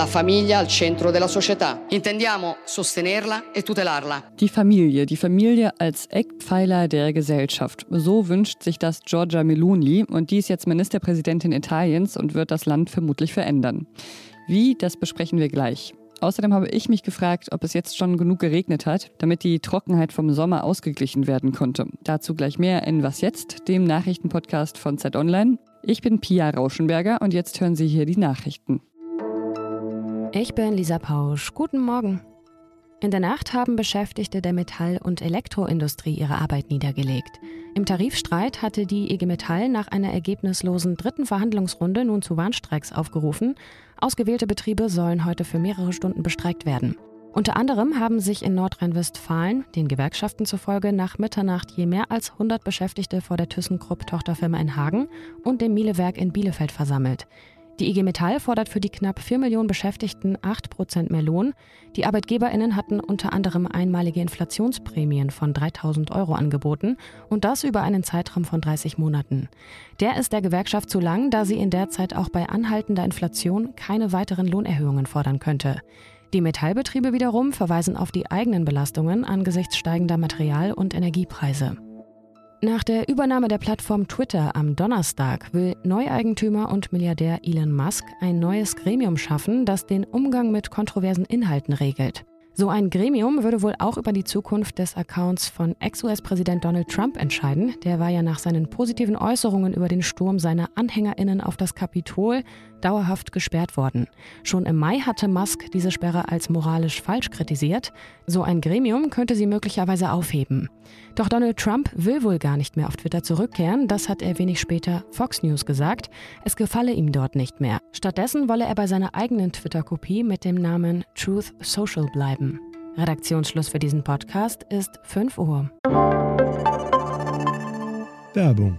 la famiglia al centro della società. Intendiamo sostenerla e tutelarla. Die Familie, die Familie als Eckpfeiler der Gesellschaft. So wünscht sich das Giorgia Meloni und die ist jetzt Ministerpräsidentin Italiens und wird das Land vermutlich verändern. Wie, das besprechen wir gleich. Außerdem habe ich mich gefragt, ob es jetzt schon genug geregnet hat, damit die Trockenheit vom Sommer ausgeglichen werden konnte. Dazu gleich mehr in Was jetzt, dem Nachrichtenpodcast von Zeit Online. Ich bin Pia Rauschenberger und jetzt hören Sie hier die Nachrichten. Ich bin Lisa Pausch. Guten Morgen. In der Nacht haben Beschäftigte der Metall- und Elektroindustrie ihre Arbeit niedergelegt. Im Tarifstreit hatte die IG Metall nach einer ergebnislosen dritten Verhandlungsrunde nun zu Warnstreiks aufgerufen. Ausgewählte Betriebe sollen heute für mehrere Stunden bestreikt werden. Unter anderem haben sich in Nordrhein-Westfalen, den Gewerkschaften zufolge, nach Mitternacht je mehr als 100 Beschäftigte vor der ThyssenKrupp-Tochterfirma in Hagen und dem Mielewerk in Bielefeld versammelt. Die IG Metall fordert für die knapp 4 Millionen Beschäftigten 8 Prozent mehr Lohn. Die ArbeitgeberInnen hatten unter anderem einmalige Inflationsprämien von 3000 Euro angeboten und das über einen Zeitraum von 30 Monaten. Der ist der Gewerkschaft zu lang, da sie in der Zeit auch bei anhaltender Inflation keine weiteren Lohnerhöhungen fordern könnte. Die Metallbetriebe wiederum verweisen auf die eigenen Belastungen angesichts steigender Material- und Energiepreise. Nach der Übernahme der Plattform Twitter am Donnerstag will Neueigentümer und Milliardär Elon Musk ein neues Gremium schaffen, das den Umgang mit kontroversen Inhalten regelt. So ein Gremium würde wohl auch über die Zukunft des Accounts von Ex-US-Präsident Donald Trump entscheiden. Der war ja nach seinen positiven Äußerungen über den Sturm seiner Anhängerinnen auf das Kapitol dauerhaft gesperrt worden. Schon im Mai hatte Musk diese Sperre als moralisch falsch kritisiert. So ein Gremium könnte sie möglicherweise aufheben. Doch Donald Trump will wohl gar nicht mehr auf Twitter zurückkehren. Das hat er wenig später Fox News gesagt. Es gefalle ihm dort nicht mehr. Stattdessen wolle er bei seiner eigenen Twitter-Kopie mit dem Namen Truth Social bleiben. Redaktionsschluss für diesen Podcast ist 5 Uhr. Werbung.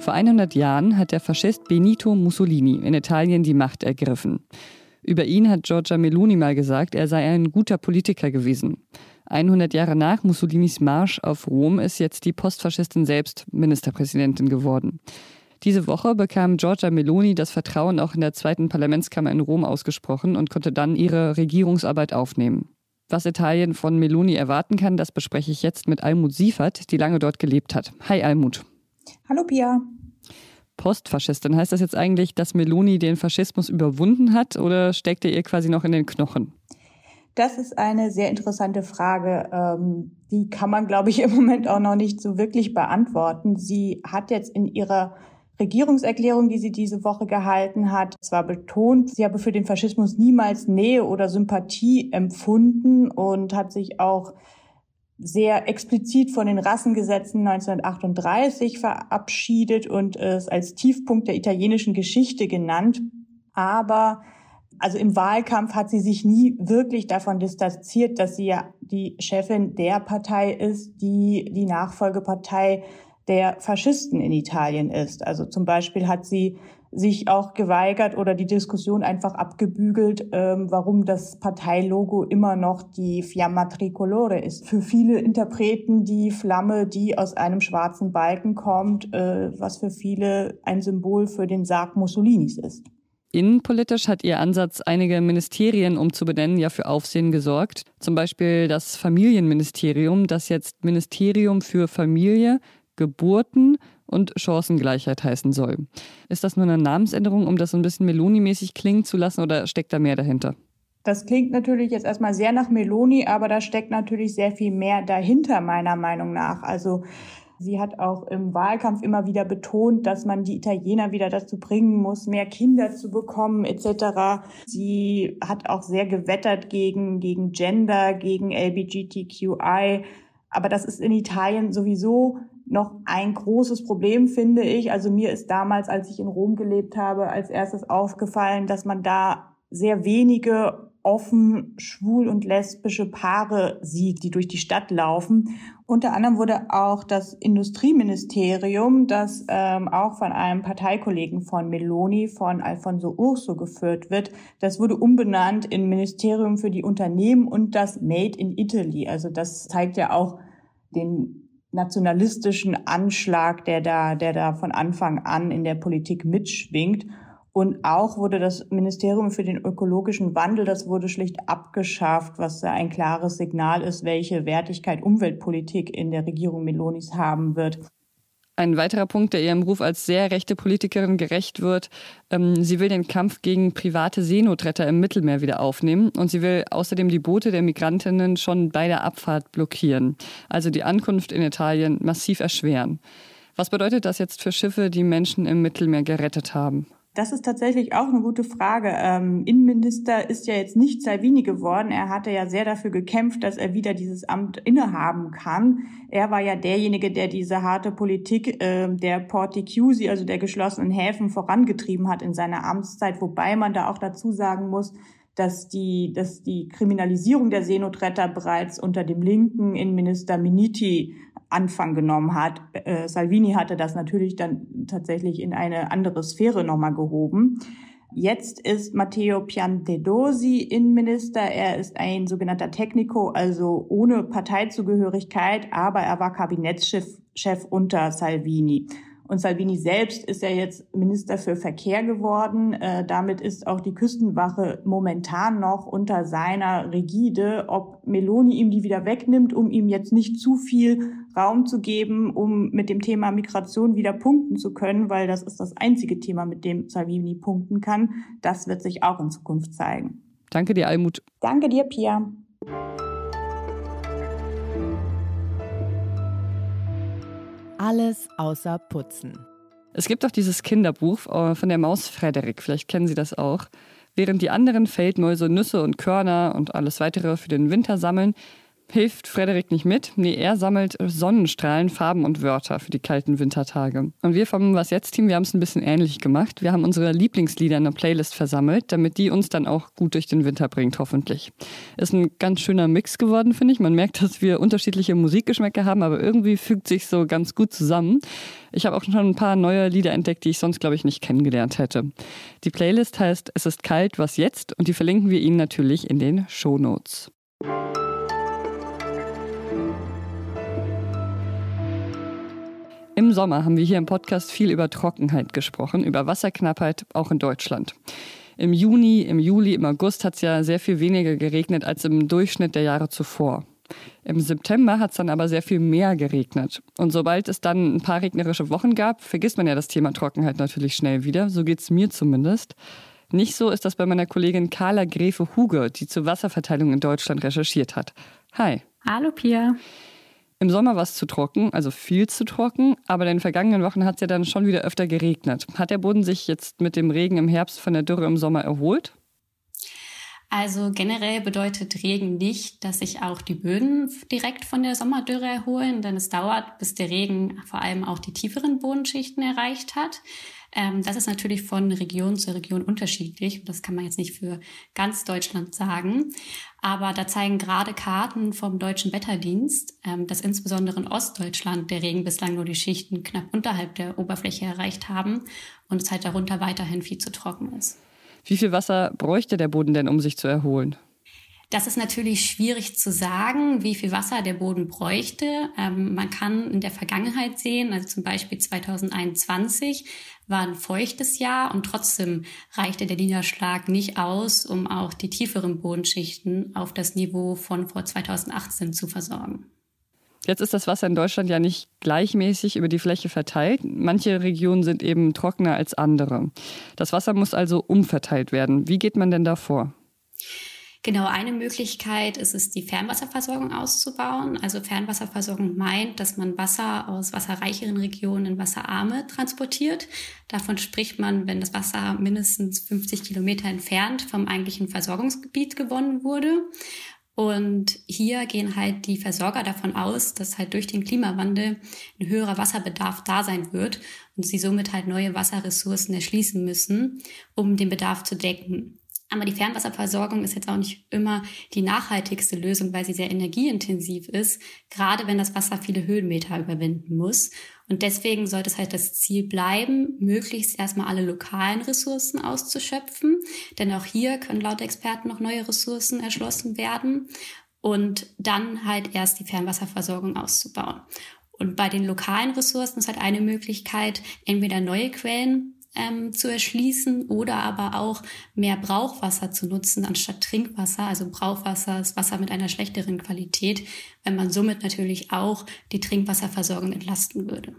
Vor 100 Jahren hat der Faschist Benito Mussolini in Italien die Macht ergriffen. Über ihn hat Giorgia Meloni mal gesagt, er sei ein guter Politiker gewesen. 100 Jahre nach Mussolinis Marsch auf Rom ist jetzt die Postfaschistin selbst Ministerpräsidentin geworden. Diese Woche bekam Giorgia Meloni das Vertrauen auch in der zweiten Parlamentskammer in Rom ausgesprochen und konnte dann ihre Regierungsarbeit aufnehmen. Was Italien von Meloni erwarten kann, das bespreche ich jetzt mit Almut Siefert, die lange dort gelebt hat. Hi Almut. Hallo Pia. Postfaschistin, heißt das jetzt eigentlich, dass Meloni den Faschismus überwunden hat oder steckt er ihr quasi noch in den Knochen? Das ist eine sehr interessante Frage. Ähm, die kann man, glaube ich, im Moment auch noch nicht so wirklich beantworten. Sie hat jetzt in ihrer Regierungserklärung, die sie diese Woche gehalten hat, zwar betont, sie habe für den Faschismus niemals Nähe oder Sympathie empfunden und hat sich auch sehr explizit von den Rassengesetzen 1938 verabschiedet und es als Tiefpunkt der italienischen Geschichte genannt. Aber also im Wahlkampf hat sie sich nie wirklich davon distanziert, dass sie ja die Chefin der Partei ist, die die Nachfolgepartei der Faschisten in Italien ist. Also zum Beispiel hat sie sich auch geweigert oder die Diskussion einfach abgebügelt, ähm, warum das Parteilogo immer noch die Fiamma Tricolore ist. Für viele Interpreten die Flamme, die aus einem schwarzen Balken kommt, äh, was für viele ein Symbol für den Sarg Mussolinis ist. Innenpolitisch hat Ihr Ansatz, einige Ministerien umzubenennen, ja für Aufsehen gesorgt. Zum Beispiel das Familienministerium, das jetzt Ministerium für Familie, Geburten und Chancengleichheit heißen soll. Ist das nur eine Namensänderung, um das so ein bisschen Meloni-mäßig klingen zu lassen oder steckt da mehr dahinter? Das klingt natürlich jetzt erstmal sehr nach Meloni, aber da steckt natürlich sehr viel mehr dahinter, meiner Meinung nach. Also sie hat auch im Wahlkampf immer wieder betont, dass man die Italiener wieder dazu bringen muss, mehr Kinder zu bekommen etc. Sie hat auch sehr gewettert gegen, gegen Gender, gegen LBGTQI. Aber das ist in Italien sowieso noch ein großes Problem, finde ich. Also mir ist damals, als ich in Rom gelebt habe, als erstes aufgefallen, dass man da sehr wenige offen schwul und lesbische Paare sieht, die durch die Stadt laufen. Unter anderem wurde auch das Industrieministerium, das ähm, auch von einem Parteikollegen von Meloni, von Alfonso Urso geführt wird, das wurde umbenannt in Ministerium für die Unternehmen und das Made in Italy. Also das zeigt ja auch den nationalistischen Anschlag, der da, der da von Anfang an in der Politik mitschwingt. Und auch wurde das Ministerium für den ökologischen Wandel, das wurde schlicht abgeschafft, was ein klares Signal ist, welche Wertigkeit Umweltpolitik in der Regierung Melonis haben wird. Ein weiterer Punkt, der ihrem Ruf als sehr rechte Politikerin gerecht wird, ähm, sie will den Kampf gegen private Seenotretter im Mittelmeer wieder aufnehmen und sie will außerdem die Boote der Migrantinnen schon bei der Abfahrt blockieren, also die Ankunft in Italien massiv erschweren. Was bedeutet das jetzt für Schiffe, die Menschen im Mittelmeer gerettet haben? Das ist tatsächlich auch eine gute Frage. Ähm, Innenminister ist ja jetzt nicht Salvini geworden. Er hatte ja sehr dafür gekämpft, dass er wieder dieses Amt innehaben kann. Er war ja derjenige, der diese harte Politik äh, der Porti Chiusi, also der geschlossenen Häfen, vorangetrieben hat in seiner Amtszeit. Wobei man da auch dazu sagen muss, dass die, dass die Kriminalisierung der Seenotretter bereits unter dem linken Innenminister Miniti Anfang genommen hat. Äh, Salvini hatte das natürlich dann tatsächlich in eine andere Sphäre nochmal gehoben. Jetzt ist Matteo Piantedosi Innenminister. Er ist ein sogenannter Technico, also ohne Parteizugehörigkeit, aber er war Kabinettschef Chef unter Salvini. Und Salvini selbst ist ja jetzt Minister für Verkehr geworden. Äh, damit ist auch die Küstenwache momentan noch unter seiner Rigide. Ob Meloni ihm die wieder wegnimmt, um ihm jetzt nicht zu viel Raum zu geben, um mit dem Thema Migration wieder punkten zu können, weil das ist das einzige Thema, mit dem Salvini punkten kann. Das wird sich auch in Zukunft zeigen. Danke dir, Almut. Danke dir, Pia. Alles außer Putzen. Es gibt auch dieses Kinderbuch äh, von der Maus Frederik, vielleicht kennen Sie das auch. Während die anderen Feldmäuse Nüsse und Körner und alles weitere für den Winter sammeln, hilft Frederik nicht mit. Nee, er sammelt Sonnenstrahlen, Farben und Wörter für die kalten Wintertage. Und wir vom Was Jetzt Team, wir haben es ein bisschen ähnlich gemacht. Wir haben unsere Lieblingslieder in einer Playlist versammelt, damit die uns dann auch gut durch den Winter bringt, hoffentlich. Ist ein ganz schöner Mix geworden, finde ich. Man merkt, dass wir unterschiedliche Musikgeschmäcker haben, aber irgendwie fügt sich so ganz gut zusammen. Ich habe auch schon ein paar neue Lieder entdeckt, die ich sonst, glaube ich, nicht kennengelernt hätte. Die Playlist heißt Es ist kalt, was jetzt? Und die verlinken wir Ihnen natürlich in den Show Notes. Im Sommer haben wir hier im Podcast viel über Trockenheit gesprochen, über Wasserknappheit, auch in Deutschland. Im Juni, im Juli, im August hat es ja sehr viel weniger geregnet als im Durchschnitt der Jahre zuvor. Im September hat es dann aber sehr viel mehr geregnet. Und sobald es dann ein paar regnerische Wochen gab, vergisst man ja das Thema Trockenheit natürlich schnell wieder. So geht es mir zumindest. Nicht so ist das bei meiner Kollegin Carla Gräfe-Huge, die zur Wasserverteilung in Deutschland recherchiert hat. Hi. Hallo Pia. Im Sommer war es zu trocken, also viel zu trocken, aber in den vergangenen Wochen hat es ja dann schon wieder öfter geregnet. Hat der Boden sich jetzt mit dem Regen im Herbst von der Dürre im Sommer erholt? Also generell bedeutet Regen nicht, dass sich auch die Böden direkt von der Sommerdürre erholen, denn es dauert, bis der Regen vor allem auch die tieferen Bodenschichten erreicht hat. Ähm, das ist natürlich von Region zu Region unterschiedlich. Das kann man jetzt nicht für ganz Deutschland sagen. Aber da zeigen gerade Karten vom Deutschen Wetterdienst, ähm, dass insbesondere in Ostdeutschland der Regen bislang nur die Schichten knapp unterhalb der Oberfläche erreicht haben und es halt darunter weiterhin viel zu trocken ist. Wie viel Wasser bräuchte der Boden denn, um sich zu erholen? Das ist natürlich schwierig zu sagen, wie viel Wasser der Boden bräuchte. Ähm, man kann in der Vergangenheit sehen, also zum Beispiel 2021 war ein feuchtes Jahr und trotzdem reichte der Niederschlag nicht aus, um auch die tieferen Bodenschichten auf das Niveau von vor 2018 zu versorgen. Jetzt ist das Wasser in Deutschland ja nicht gleichmäßig über die Fläche verteilt. Manche Regionen sind eben trockener als andere. Das Wasser muss also umverteilt werden. Wie geht man denn da vor? Genau, eine Möglichkeit ist es, die Fernwasserversorgung auszubauen. Also Fernwasserversorgung meint, dass man Wasser aus wasserreicheren Regionen in wasserarme transportiert. Davon spricht man, wenn das Wasser mindestens 50 Kilometer entfernt vom eigentlichen Versorgungsgebiet gewonnen wurde. Und hier gehen halt die Versorger davon aus, dass halt durch den Klimawandel ein höherer Wasserbedarf da sein wird und sie somit halt neue Wasserressourcen erschließen müssen, um den Bedarf zu decken. Aber die Fernwasserversorgung ist jetzt auch nicht immer die nachhaltigste Lösung, weil sie sehr energieintensiv ist, gerade wenn das Wasser viele Höhenmeter überwinden muss. Und deswegen sollte es halt das Ziel bleiben, möglichst erstmal alle lokalen Ressourcen auszuschöpfen. Denn auch hier können laut Experten noch neue Ressourcen erschlossen werden. Und dann halt erst die Fernwasserversorgung auszubauen. Und bei den lokalen Ressourcen ist halt eine Möglichkeit, entweder neue Quellen ähm, zu erschließen oder aber auch mehr Brauchwasser zu nutzen anstatt Trinkwasser. Also Brauchwasser ist Wasser mit einer schlechteren Qualität, wenn man somit natürlich auch die Trinkwasserversorgung entlasten würde.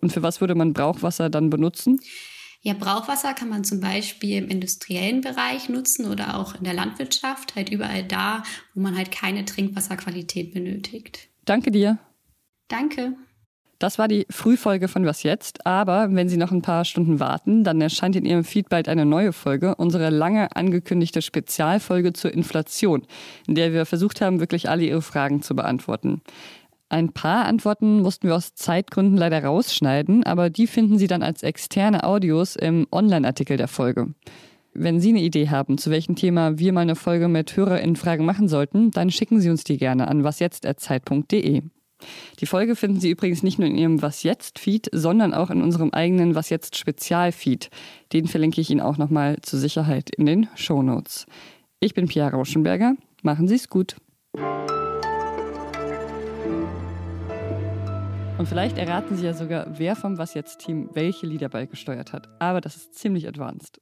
Und für was würde man Brauchwasser dann benutzen? Ja, Brauchwasser kann man zum Beispiel im industriellen Bereich nutzen oder auch in der Landwirtschaft, halt überall da, wo man halt keine Trinkwasserqualität benötigt. Danke dir. Danke. Das war die Frühfolge von Was jetzt, aber wenn Sie noch ein paar Stunden warten, dann erscheint in Ihrem Feed bald eine neue Folge, unsere lange angekündigte Spezialfolge zur Inflation, in der wir versucht haben, wirklich alle Ihre Fragen zu beantworten. Ein paar Antworten mussten wir aus Zeitgründen leider rausschneiden, aber die finden Sie dann als externe Audios im Online-Artikel der Folge. Wenn Sie eine Idee haben, zu welchem Thema wir mal eine Folge mit HörerInnen-Fragen machen sollten, dann schicken Sie uns die gerne an wasjetzt.zeit.de. Die Folge finden Sie übrigens nicht nur in Ihrem Was jetzt Feed, sondern auch in unserem eigenen Was jetzt Spezialfeed. Den verlinke ich Ihnen auch nochmal zur Sicherheit in den Shownotes. Ich bin Pia Rauschenberger. Machen Sie es gut. Und vielleicht erraten Sie ja sogar, wer vom Was jetzt Team welche Lieder beigesteuert hat. Aber das ist ziemlich advanced.